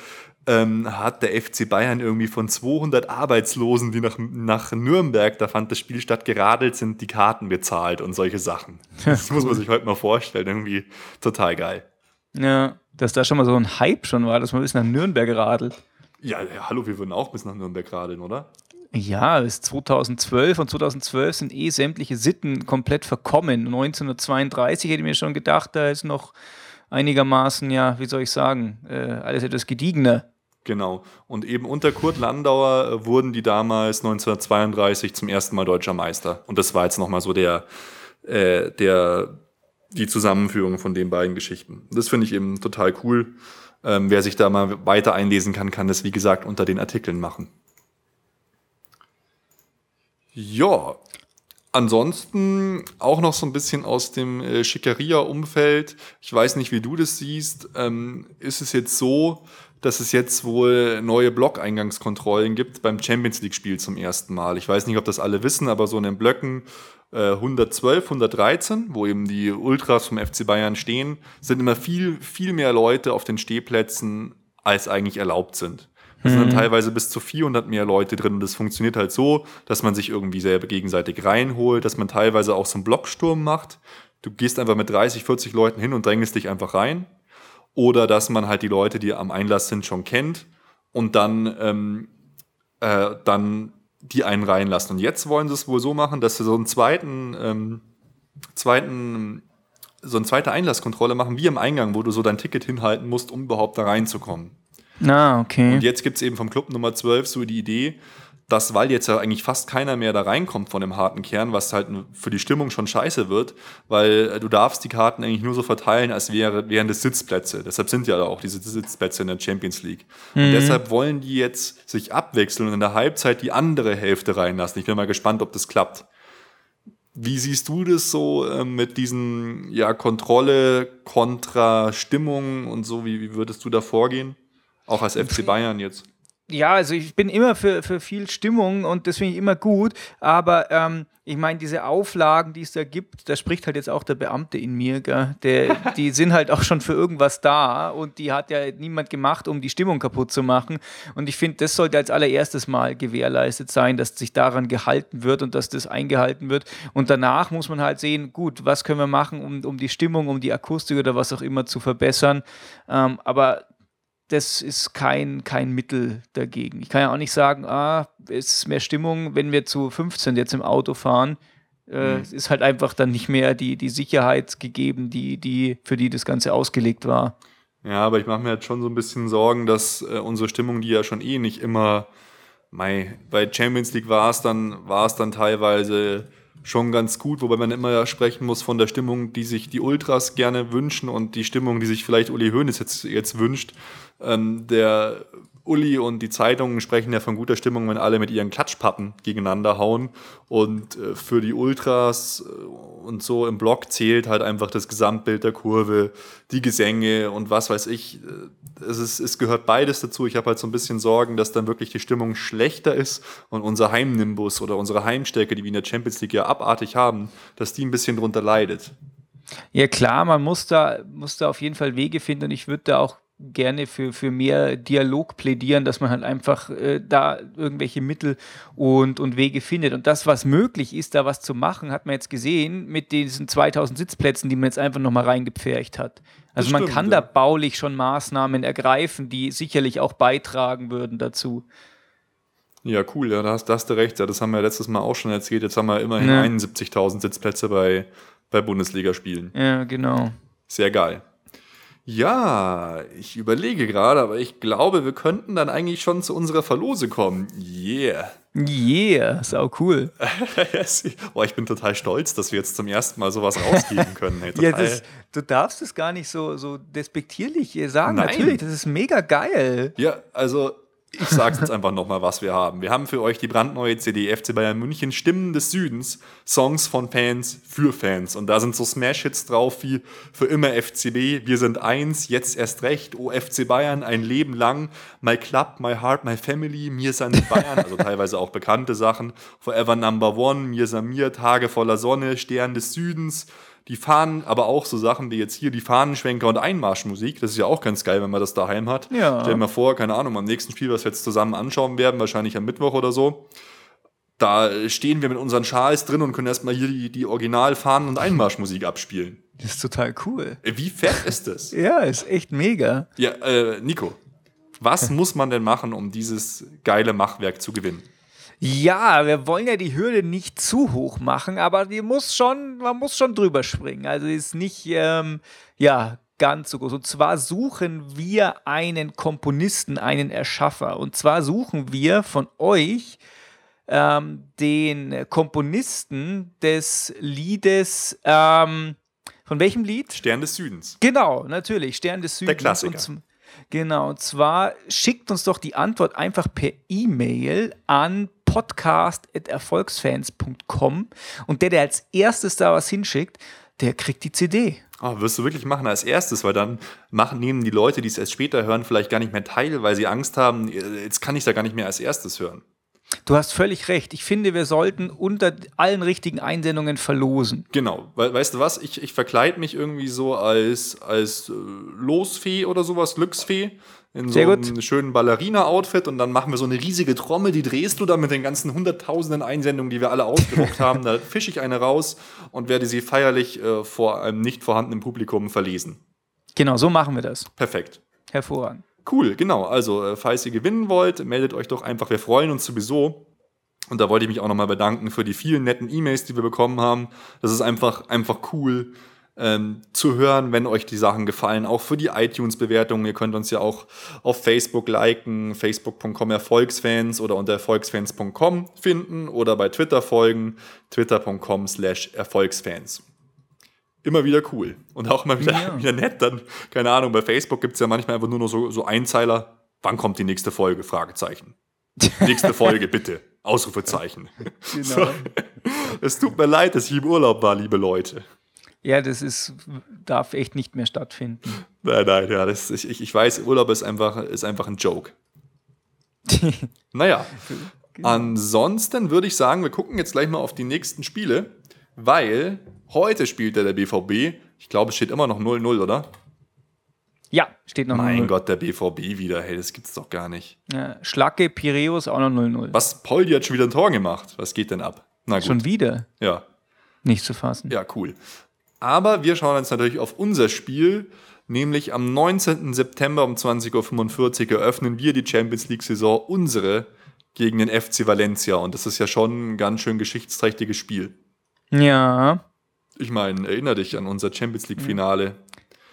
ähm, hat der FC Bayern irgendwie von 200 Arbeitslosen, die nach, nach Nürnberg, da fand das Spiel statt, geradelt sind, die Karten bezahlt und solche Sachen. Das muss man sich heute mal vorstellen. Irgendwie total geil. Ja. Dass da schon mal so ein Hype schon war, dass man bis nach Nürnberg radelt. Ja, ja, hallo, wir würden auch bis nach Nürnberg radeln, oder? Ja, es ist 2012 und 2012 sind eh sämtliche Sitten komplett verkommen. 1932 hätte ich mir schon gedacht, da ist noch einigermaßen, ja, wie soll ich sagen, äh, alles etwas gediegener. Genau. Und eben unter Kurt Landauer äh, wurden die damals 1932 zum ersten Mal deutscher Meister. Und das war jetzt nochmal so der, äh, der, die Zusammenführung von den beiden Geschichten. Das finde ich eben total cool. Ähm, wer sich da mal weiter einlesen kann, kann das, wie gesagt, unter den Artikeln machen. Ja, Ansonsten auch noch so ein bisschen aus dem äh, Schickeria-Umfeld. Ich weiß nicht, wie du das siehst. Ähm, ist es jetzt so, dass es jetzt wohl neue Blockeingangskontrollen gibt beim Champions League-Spiel zum ersten Mal? Ich weiß nicht, ob das alle wissen, aber so in den Blöcken 112, 113, wo eben die Ultras vom FC Bayern stehen, sind immer viel, viel mehr Leute auf den Stehplätzen, als eigentlich erlaubt sind. Da sind dann teilweise bis zu 400 mehr Leute drin und das funktioniert halt so, dass man sich irgendwie selber gegenseitig reinholt, dass man teilweise auch so einen Blocksturm macht. Du gehst einfach mit 30, 40 Leuten hin und drängst dich einfach rein. Oder dass man halt die Leute, die am Einlass sind, schon kennt und dann, ähm, äh, dann die einen reinlassen. Und jetzt wollen sie es wohl so machen, dass sie so einen zweiten, ähm, zweiten, so eine zweite Einlasskontrolle machen, wie am Eingang, wo du so dein Ticket hinhalten musst, um überhaupt da reinzukommen. Na, okay. Und jetzt gibt es eben vom Club Nummer 12 so die Idee, dass, weil jetzt ja eigentlich fast keiner mehr da reinkommt von dem harten Kern, was halt für die Stimmung schon scheiße wird, weil äh, du darfst die Karten eigentlich nur so verteilen, als wäre, wären das Sitzplätze. Deshalb sind ja da auch diese Sitzplätze in der Champions League. Und deshalb wollen die jetzt sich abwechseln und in der Halbzeit die andere Hälfte reinlassen. Ich bin mal gespannt, ob das klappt. Wie siehst du das so äh, mit diesen ja, Kontrolle kontra Stimmung und so? Wie, wie würdest du da vorgehen? Auch als FC Bayern jetzt. Ja, also ich bin immer für, für viel Stimmung und das finde ich immer gut. Aber ähm, ich meine, diese Auflagen, die es da gibt, da spricht halt jetzt auch der Beamte in mir, gell? Der, [laughs] die sind halt auch schon für irgendwas da und die hat ja niemand gemacht, um die Stimmung kaputt zu machen. Und ich finde, das sollte als allererstes mal gewährleistet sein, dass sich daran gehalten wird und dass das eingehalten wird. Und danach muss man halt sehen, gut, was können wir machen, um, um die Stimmung, um die Akustik oder was auch immer zu verbessern. Ähm, aber das ist kein, kein Mittel dagegen. Ich kann ja auch nicht sagen, ah, es ist mehr Stimmung, wenn wir zu 15 jetzt im Auto fahren. Äh, Es ist halt einfach dann nicht mehr die, die Sicherheit gegeben, die, die, für die das Ganze ausgelegt war. Ja, aber ich mache mir jetzt schon so ein bisschen Sorgen, dass äh, unsere Stimmung, die ja schon eh nicht immer, mei, bei Champions League war es dann, war es dann teilweise schon ganz gut, wobei man immer sprechen muss von der Stimmung, die sich die Ultras gerne wünschen und die Stimmung, die sich vielleicht Uli Hoeneß jetzt, jetzt wünscht. Ähm, der Uli und die Zeitungen sprechen ja von guter Stimmung, wenn alle mit ihren Klatschpappen gegeneinander hauen. Und äh, für die Ultras äh, und so im Block zählt halt einfach das Gesamtbild der Kurve, die Gesänge und was weiß ich. Äh, es, ist, es gehört beides dazu. Ich habe halt so ein bisschen Sorgen, dass dann wirklich die Stimmung schlechter ist und unser Heimnimbus oder unsere Heimstärke, die wir in der Champions League ja abartig haben, dass die ein bisschen drunter leidet. Ja klar, man muss da, muss da auf jeden Fall Wege finden und ich würde da auch gerne für, für mehr Dialog plädieren, dass man halt einfach äh, da irgendwelche Mittel und, und Wege findet. Und das, was möglich ist, da was zu machen, hat man jetzt gesehen mit diesen 2000 Sitzplätzen, die man jetzt einfach nochmal reingepfercht hat. Also das man stimmt, kann ja. da baulich schon Maßnahmen ergreifen, die sicherlich auch beitragen würden dazu. Ja, cool, ja, da hast, da hast du recht. Ja, das haben wir letztes Mal auch schon erzählt. Jetzt haben wir immerhin ja. 71.000 Sitzplätze bei, bei Bundesligaspielen. Ja, genau. Sehr geil. Ja, ich überlege gerade, aber ich glaube, wir könnten dann eigentlich schon zu unserer Verlose kommen. Yeah. Yeah, sau cool. [laughs] Boah, ich bin total stolz, dass wir jetzt zum ersten Mal sowas rausgeben können. Hey, [laughs] ja, das, du darfst es gar nicht so, so despektierlich sagen. Nein. Natürlich, das ist mega geil. Ja, also ich sage jetzt einfach nochmal, was wir haben. Wir haben für euch die brandneue CD FC Bayern München Stimmen des Südens, Songs von Fans für Fans. Und da sind so Smash-Hits drauf wie Für immer FCB, Wir sind eins, jetzt erst recht, O FC Bayern, ein Leben lang, My Club, My Heart, My Family, Mir sind Bayern, also teilweise auch bekannte Sachen, Forever Number One, Mir Samir, Tage voller Sonne, Stern des Südens, die Fahnen, aber auch so Sachen wie jetzt hier die Fahnenschwenker und Einmarschmusik. Das ist ja auch ganz geil, wenn man das daheim hat. Ja. Stell dir mal vor, keine Ahnung, am nächsten Spiel, was wir jetzt zusammen anschauen werden, wahrscheinlich am Mittwoch oder so. Da stehen wir mit unseren Schals drin und können erstmal hier die, die Original-Fahnen- und Einmarschmusik abspielen. Das ist total cool. Äh, wie fett ist das? [laughs] ja, ist echt mega. Ja, äh, Nico, was muss man denn machen, um dieses geile Machwerk zu gewinnen? Ja, wir wollen ja die Hürde nicht zu hoch machen, aber die muss schon, man muss schon drüber springen. Also ist nicht, ähm, ja, ganz so groß. Und zwar suchen wir einen Komponisten, einen Erschaffer. Und zwar suchen wir von euch ähm, den Komponisten des Liedes, ähm, von welchem Lied? Stern des Südens. Genau, natürlich, Stern des Südens. Der Klassiker. Und Genau, und zwar schickt uns doch die Antwort einfach per E-Mail an podcast.erfolgsfans.com und der, der als erstes da was hinschickt, der kriegt die CD. Oh, wirst du wirklich machen als erstes, weil dann machen, nehmen die Leute, die es erst später hören, vielleicht gar nicht mehr teil, weil sie Angst haben, jetzt kann ich da gar nicht mehr als erstes hören. Du hast völlig recht. Ich finde, wir sollten unter allen richtigen Einsendungen verlosen. Genau. We weißt du was? Ich, ich verkleide mich irgendwie so als, als äh, Losfee oder sowas, Glücksfee. In so einem schönen Ballerina-Outfit und dann machen wir so eine riesige Trommel, die drehst du dann mit den ganzen hunderttausenden Einsendungen, die wir alle ausgedruckt [laughs] haben. Da fische ich eine raus und werde sie feierlich äh, vor einem nicht vorhandenen Publikum verlesen. Genau, so machen wir das. Perfekt. Hervorragend. Cool, genau. Also, äh, falls ihr gewinnen wollt, meldet euch doch einfach. Wir freuen uns sowieso. Und da wollte ich mich auch nochmal bedanken für die vielen netten E-Mails, die wir bekommen haben. Das ist einfach, einfach cool ähm, zu hören, wenn euch die Sachen gefallen. Auch für die iTunes-Bewertungen. Ihr könnt uns ja auch auf Facebook liken, facebook.com Erfolgsfans oder unter erfolgsfans.com finden oder bei Twitter folgen, twitter.com slash Erfolgsfans immer wieder cool. Und auch immer wieder, ja. [laughs] wieder nett. Dann, keine Ahnung, bei Facebook gibt es ja manchmal einfach nur noch so, so Einzeiler. Wann kommt die nächste Folge? Fragezeichen. [laughs] nächste Folge, bitte. Ausrufezeichen. Genau. So. Es tut mir leid, dass ich im Urlaub war, liebe Leute. Ja, das ist, darf echt nicht mehr stattfinden. Nein, nein, ja, das, ich, ich weiß, Urlaub ist einfach, ist einfach ein Joke. [laughs] naja, genau. ansonsten würde ich sagen, wir gucken jetzt gleich mal auf die nächsten Spiele, weil Heute spielt er der BVB. Ich glaube, es steht immer noch 0-0, oder? Ja, steht noch 0-0. Mein Gott, der BVB wieder. Hey, das gibt's doch gar nicht. Ja, Schlacke, Piräus auch noch 0-0. Was? Poldi hat schon wieder ein Tor gemacht. Was geht denn ab? Na gut. Schon wieder? Ja. Nicht zu fassen. Ja, cool. Aber wir schauen uns natürlich auf unser Spiel, nämlich am 19. September um 20.45 Uhr eröffnen wir die Champions League-Saison, unsere, gegen den FC Valencia. Und das ist ja schon ein ganz schön geschichtsträchtiges Spiel. Ja. Ich meine, erinnere dich an unser Champions League-Finale.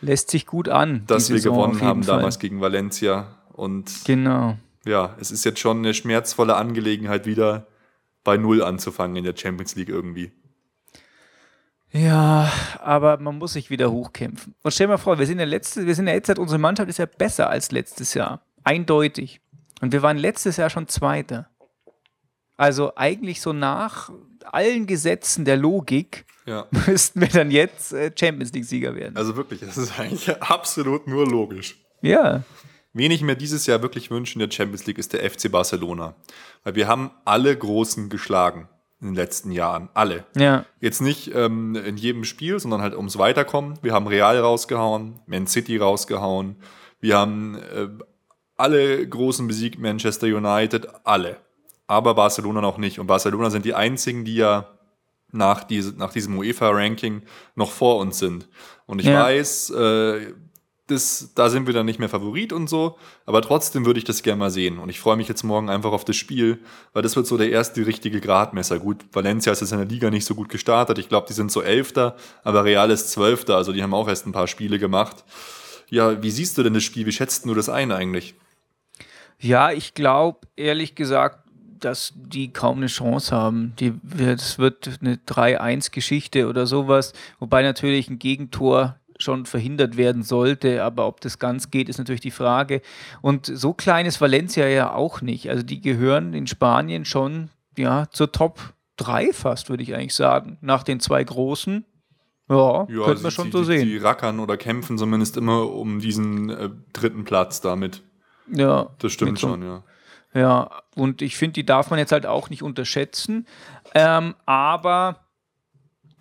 lässt sich gut an. dass wir Saison gewonnen haben Fall. damals gegen Valencia. Und Genau. ja, es ist jetzt schon eine schmerzvolle Angelegenheit, wieder bei Null anzufangen in der Champions League irgendwie. Ja, aber man muss sich wieder hochkämpfen. Und stell dir mal vor, wir sind ja letzte, wir sind ja jetzt, unsere Mannschaft ist ja besser als letztes Jahr. Eindeutig. Und wir waren letztes Jahr schon Zweiter. Also eigentlich so nach allen Gesetzen der Logik Ja. [laughs] müssten wir dann jetzt äh, Champions League-Sieger werden. Also wirklich, das ist eigentlich absolut nur logisch. ja. Wen ich mir dieses Jahr wirklich wünsche in der Champions League ist der FC Barcelona. Weil wir haben alle Großen geschlagen in den letzten Jahren. Alle. Ja. Jetzt nicht ähm, in jedem Spiel, sondern halt ums Weiterkommen. Wir haben Real rausgehauen, Man City rausgehauen. Wir haben äh, alle Großen besiegt, Manchester United, alle. Aber Barcelona noch nicht. Und Barcelona sind die einzigen, die ja nach, diese, nach diesem UEFA-Ranking noch vor uns sind. Und ich Ja. weiß, äh, das, da sind wir dann nicht mehr Favorit und so, aber trotzdem würde ich das gerne mal sehen. Und ich freue mich jetzt morgen einfach auf das Spiel, weil das wird so der erste richtige Gradmesser. Gut, Valencia ist jetzt in der Liga nicht so gut gestartet. Ich glaube, die sind so Elfter, aber Real ist Zwölfter, also die haben auch erst ein paar Spiele gemacht. Ja, wie siehst du denn das Spiel? Wie schätzt du das ein eigentlich? Ja, ich glaube, ehrlich gesagt, dass die kaum eine Chance haben. Die, es wird eine 3-1-Geschichte oder sowas, wobei natürlich ein Gegentor schon verhindert werden sollte, aber ob das ganz geht, ist natürlich die Frage. Und so klein ist Valencia ja auch nicht. Also die gehören in Spanien schon ja, zur Top 3 fast, würde ich eigentlich sagen. Nach den zwei großen. Ja, könnte man die- schon die, so sehen. Die rackern oder kämpfen zumindest immer um diesen äh, dritten Platz damit. ja, Das stimmt mit so- schon, ja. Ja, und ich finde, die darf man jetzt halt auch nicht unterschätzen. Ähm, aber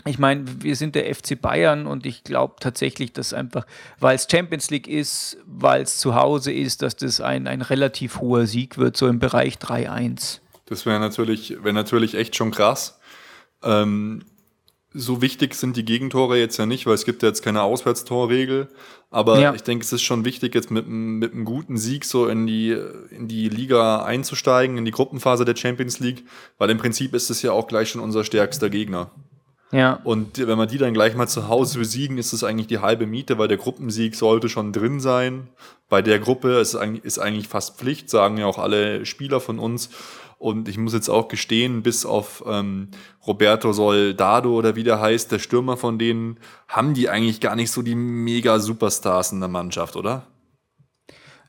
ich meine, wir sind der FC Bayern und ich glaube tatsächlich, dass einfach, weil es Champions League ist, weil es zu Hause ist, dass das ein, ein relativ hoher Sieg wird, so im Bereich 3-1. Das wäre natürlich, wär natürlich echt schon krass. Ähm, so wichtig sind die Gegentore jetzt ja nicht, weil es gibt ja jetzt keine Auswärtstorregel. Aber Ja. ich denke, es ist schon wichtig, jetzt mit, einem- mit einem guten Sieg so in die, in die Liga einzusteigen, in die Gruppenphase der Champions League, weil im Prinzip ist es ja auch gleich schon unser stärkster Gegner. Ja, Und wenn wir die dann gleich mal zu Hause besiegen, ist es eigentlich die halbe Miete, weil der Gruppensieg sollte schon drin sein. Bei der Gruppe ist ist eigentlich fast Pflicht, sagen ja auch alle Spieler von uns. Und ich muss jetzt auch gestehen, bis auf ähm, Roberto Soldado oder wie der heißt, der Stürmer von denen, haben die eigentlich gar nicht so die mega Superstars in der Mannschaft, oder?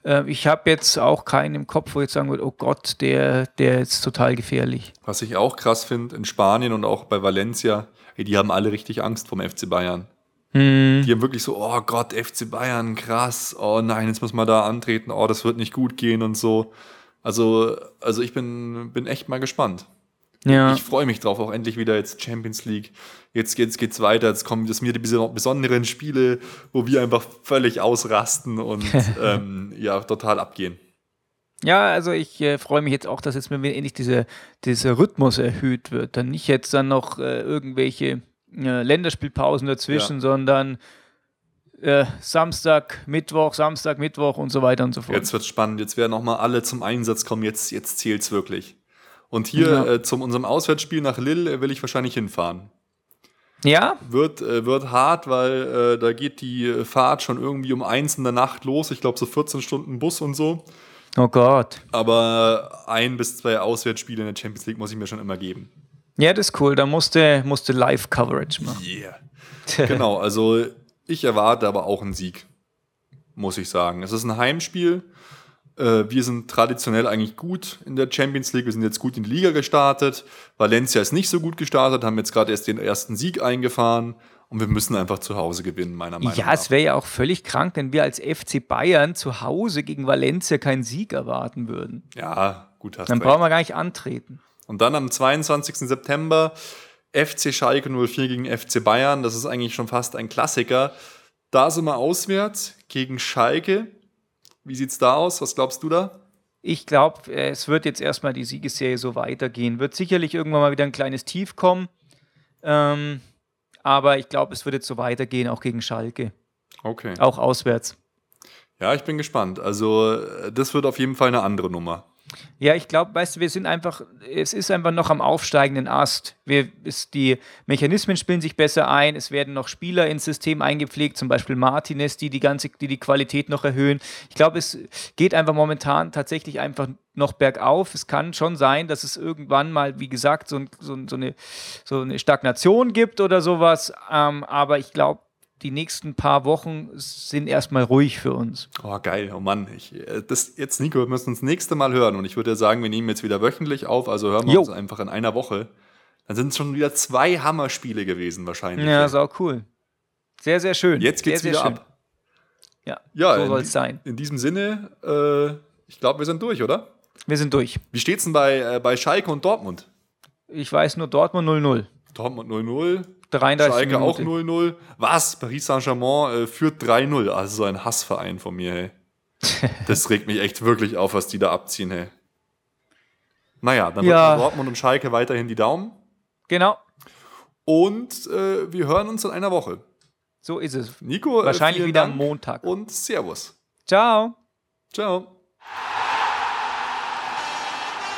äh, ich habe jetzt auch keinen im Kopf, wo ich jetzt sagen würde, oh Gott, der, der ist total gefährlich. Was ich auch krass finde, in Spanien und auch bei Valencia, ey, die haben alle richtig Angst vom FC Bayern. Die haben wirklich so, oh Gott, FC Bayern, krass, oh nein, jetzt muss man da antreten, oh, das wird nicht gut gehen und so. Also, also ich bin, bin echt mal gespannt. Ja. Ich freue mich drauf, auch endlich wieder jetzt Champions League. Jetzt geht's, geht's weiter, jetzt kommen das mir die beso- besonderen Spiele, wo wir einfach völlig ausrasten und [laughs] ähm, ja, total abgehen. Ja, also ich äh, freue mich jetzt auch, dass jetzt mir endlich diese, dieser Rhythmus erhöht wird. Dann nicht jetzt dann noch äh, irgendwelche äh, Länderspielpausen dazwischen, Ja. sondern äh, Samstag, Mittwoch, Samstag, Mittwoch und so weiter und so fort. Jetzt wird's spannend, jetzt werden nochmal alle zum Einsatz kommen, jetzt, jetzt zählt's wirklich. Und hier Ja. äh, zum unserem Auswärtsspiel nach Lille äh, will ich wahrscheinlich hinfahren. Ja, Wird, äh, wird hart, weil da geht die Fahrt schon irgendwie um eins in der Nacht los. Ich glaube so 14 Stunden Bus und so. oh Gott. Aber ein bis zwei Auswärtsspiele in der Champions League muss ich mir schon immer geben. Ja, das ist cool. Da musste, musste Live-Coverage machen. Yeah. genau, also ich erwarte aber auch einen Sieg, muss ich sagen. Es ist ein Heimspiel. Äh, Wir sind traditionell eigentlich gut in der Champions League. Wir sind jetzt gut in die Liga gestartet. Valencia ist nicht so gut gestartet, haben jetzt gerade erst den ersten Sieg eingefahren. Und wir müssen einfach zu Hause gewinnen, meiner Meinung Ja, nach. es wäre ja auch völlig krank, wenn wir als FC Bayern zu Hause gegen Valencia keinen Sieg erwarten würden. Ja, gut, hast Dann recht. brauchen wir gar nicht antreten. Und dann am 22. September FC Schalke 04 gegen FC Bayern. Das ist eigentlich schon fast ein Klassiker. Da sind wir auswärts gegen Schalke. Wie sieht's da aus? Was glaubst du da? Ich glaube, es wird jetzt erstmal die Siegesserie so weitergehen. Wird sicherlich irgendwann mal wieder ein kleines Tief kommen. Ähm, aber ich glaube, es wird jetzt so weitergehen, auch gegen Schalke. Okay. Auch auswärts. Ja, ich bin gespannt. Also, äh, das wird auf jeden Fall eine andere Nummer. Ja, ich glaube, weißt du, wir sind einfach, es ist einfach noch am aufsteigenden Ast. Wir, ist, die Mechanismen spielen sich besser ein, es werden noch Spieler ins System eingepflegt, zum Beispiel Martinez, die die ganze, die die Qualität noch erhöhen. Ich glaube, es geht einfach momentan tatsächlich einfach noch bergauf. Es kann schon sein, dass es irgendwann mal, wie gesagt, so, so, so, eine, so eine Stagnation gibt oder sowas. Ähm, aber ich glaube, die nächsten paar Wochen sind erstmal ruhig für uns. Oh, geil. Oh Mann. Ich, äh, das, jetzt, Nico, wir müssen uns das nächste Mal hören. Und ich würde sagen, wir nehmen jetzt wieder wöchentlich auf. Also hören wir jo. uns einfach in einer Woche. Dann sind es schon wieder zwei Hammerspiele gewesen, wahrscheinlich. Ja, ist auch cool. Sehr, sehr schön. Jetzt geht's sehr, wieder sehr ab. Ja, ja so soll es sein. In diesem Sinne, äh, ich glaube, wir sind durch, oder? Wir sind durch. Wie steht's denn bei, äh, bei Schalke und Dortmund? Ich weiß nur Dortmund 0-0. Dortmund 0-0. 33 Schalke Minuten. auch 0-0. Was? Paris Saint-Germain äh, führt 3-0. Also so ein Hassverein von mir, hey. [laughs] Das regt mich echt wirklich auf, was die da abziehen, hey. Naja, dann Ja. Dortmund und Schalke weiterhin die Daumen. Genau, Und äh, wir hören uns in einer Woche. so ist es. Nico, äh, Wahrscheinlich wieder Dank am Montag. Und Servus. Ciao. Ciao.